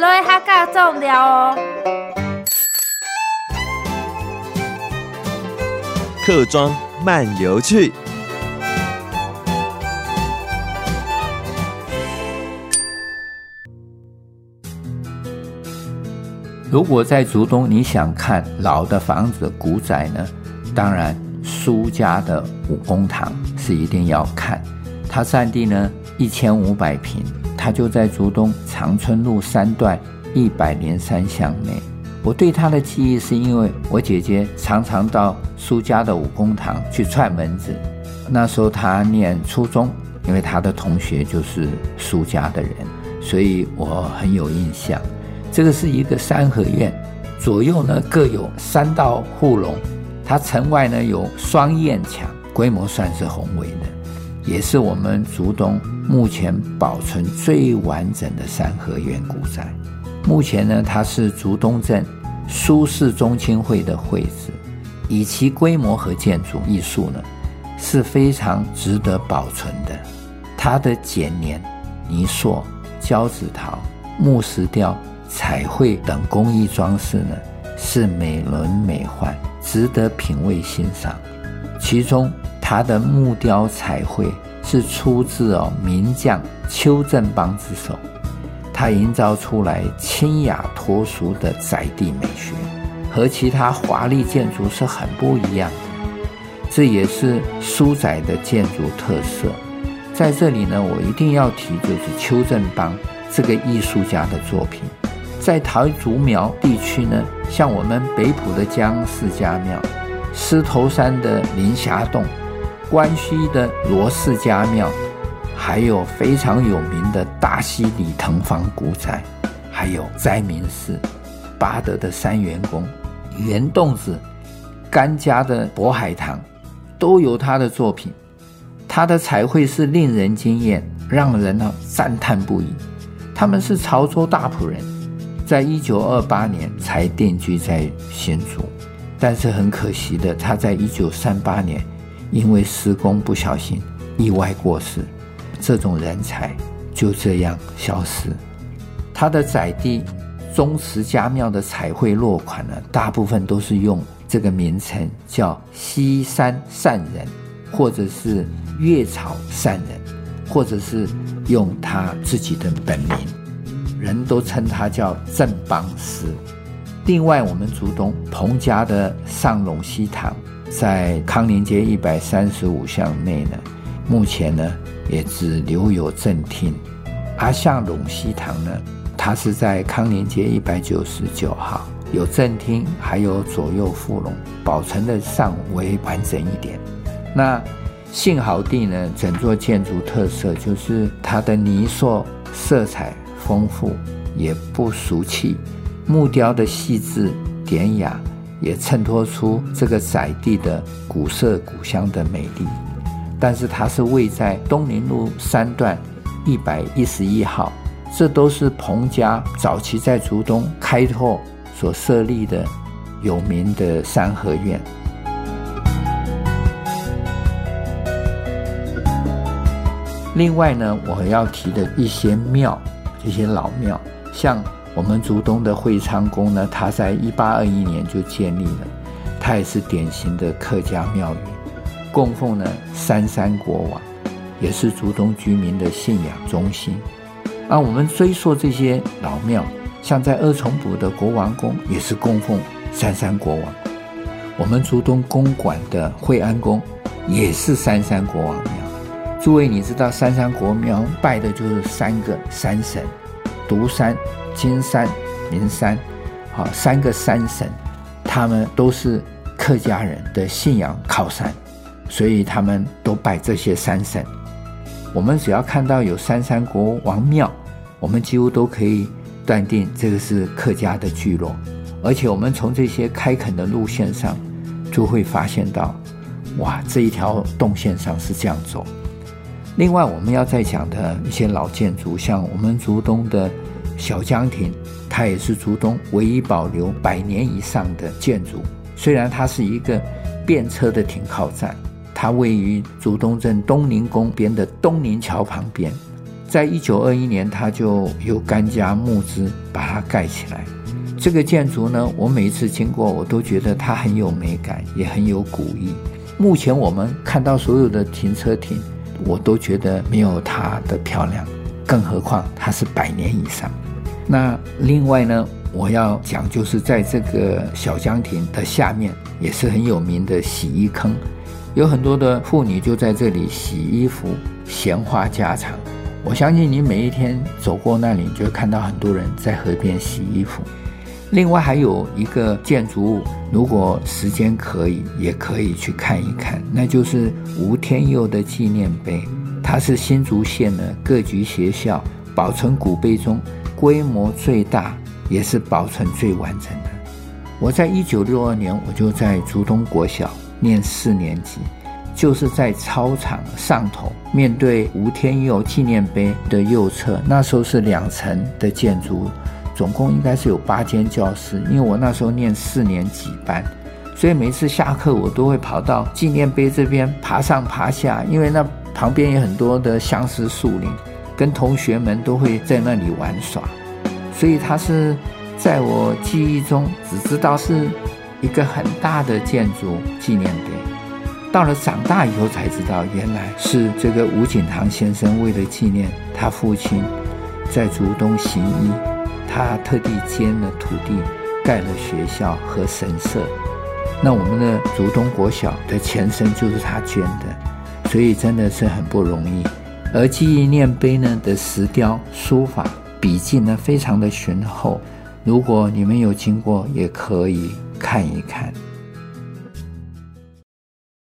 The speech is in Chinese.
来哈嘎种料哦。客庄漫游去。如果在竹东，你想看老的房子、古宅呢？当然，苏家的五功堂是一定要看。它占地呢一千五百坪，它就在竹东长春路三段一百零三巷内。我对它的记忆是因为我姐姐常常到苏家的五功堂去串门子。那时候她念初中，因为她的同学就是苏家的人，所以我很有印象。这个是一个三合院，左右呢各有三道护龙，它城外呢有双燕墙，规模算是宏伟的，也是我们竹东目前保存最完整的三合院古宅。目前呢，它是竹东镇苏氏宗亲会的会址，以其规模和建筑艺术呢，是非常值得保存的。它的剪黏、泥塑、交趾陶、木石雕。彩绘等工艺装饰呢，是美轮美奂，值得品味欣赏。其中，它的木雕彩绘是出自哦名匠邱振邦之手，他营造出来清雅脱俗的宅地美学，和其他华丽建筑是很不一样的。这也是苏宅的建筑特色。在这里呢，我一定要提就是邱振邦这个艺术家的作品。在台竹苗地区呢，像我们北埔的姜氏家庙、狮头山的林霞洞、关西的罗氏家庙，还有非常有名的大溪李腾芳古宅，还有灾民寺、八德的三元宫、圆洞子、甘家的渤海堂，都有他的作品。他的彩绘是令人惊艳，让人呢赞叹不已。他们是潮州大埔人。在一九二八年才定居在新竹，但是很可惜的，他在一九三八年因为施工不小心意外过世。这种人才就这样消失。他的宅地宗祠家庙的彩绘落款呢，大部分都是用这个名称叫西山善人，或者是月草善人，或者是用他自己的本名。人都称他叫郑邦师。另外，我们竹东彭家的上陇西堂，在康宁街一百三十五巷内呢，目前呢也只留有正厅。而上陇西堂呢，它是在康宁街一百九十九号，有正厅，还有左右副龙，保存的尚为完整一点。那幸好地呢，整座建筑特色就是它的泥塑色彩。丰富也不俗气，木雕的细致典雅，也衬托出这个宅地的古色古香的美丽。但是它是位在东宁路三段一百一十一号，这都是彭家早期在竹东开拓所设立的有名的三合院。另外呢，我要提的一些庙。这些老庙，像我们竹东的会昌宫呢，它在一八二一年就建立了，它也是典型的客家庙宇，供奉呢三山国王，也是竹东居民的信仰中心。啊，我们追溯这些老庙，像在二重埔的国王宫，也是供奉三山国王。我们竹东公馆的惠安宫，也是三山国王庙。诸位，你知道三山国庙拜的就是三个山神，独山、金山、银山，好，三个山神，他们都是客家人的信仰靠山，所以他们都拜这些山神。我们只要看到有三山国王庙，我们几乎都可以断定这个是客家的聚落，而且我们从这些开垦的路线上，就会发现到，哇，这一条动线上是这样走。另外，我们要再讲的一些老建筑，像我们竹东的小江亭，它也是竹东唯一保留百年以上的建筑。虽然它是一个便车的停靠站，它位于竹东镇东宁宫边的东宁桥旁边，在一九二一年，它就由甘家募资把它盖起来。这个建筑呢，我每一次经过，我都觉得它很有美感，也很有古意。目前我们看到所有的停车亭，我都觉得没有它的漂亮，更何况它是百年以上。那另外呢，我要讲就是在这个小江亭的下面，也是很有名的洗衣坑，有很多的妇女就在这里洗衣服，闲话家常。我相信你每一天走过那里，就会看到很多人在河边洗衣服。另外还有一个建筑物，如果时间可以，也可以去看一看，那就是吴天佑的纪念碑。它是新竹县的各级学校保存古碑中规模最大，也是保存最完整的。我在一九六二年，我就在竹东国小念四年级，就是在操场上头，面对吴天佑纪念碑的右侧，那时候是两层的建筑物。总共应该是有八间教室，因为我那时候念四年级班，所以每次下课我都会跑到纪念碑这边爬上爬下，因为那旁边有很多的相思树林，跟同学们都会在那里玩耍，所以它是在我记忆中只知道是一个很大的建筑纪念碑，到了长大以后才知道原来是这个吴景堂先生为了纪念他父亲在竹东行医。他特地捐了土地，盖了学校和神社。那我们的竹东国小的前身就是他捐的，所以真的是很不容易。而记忆念碑呢的石雕书法笔迹呢非常的雄厚，如果你们有经过，也可以看一看。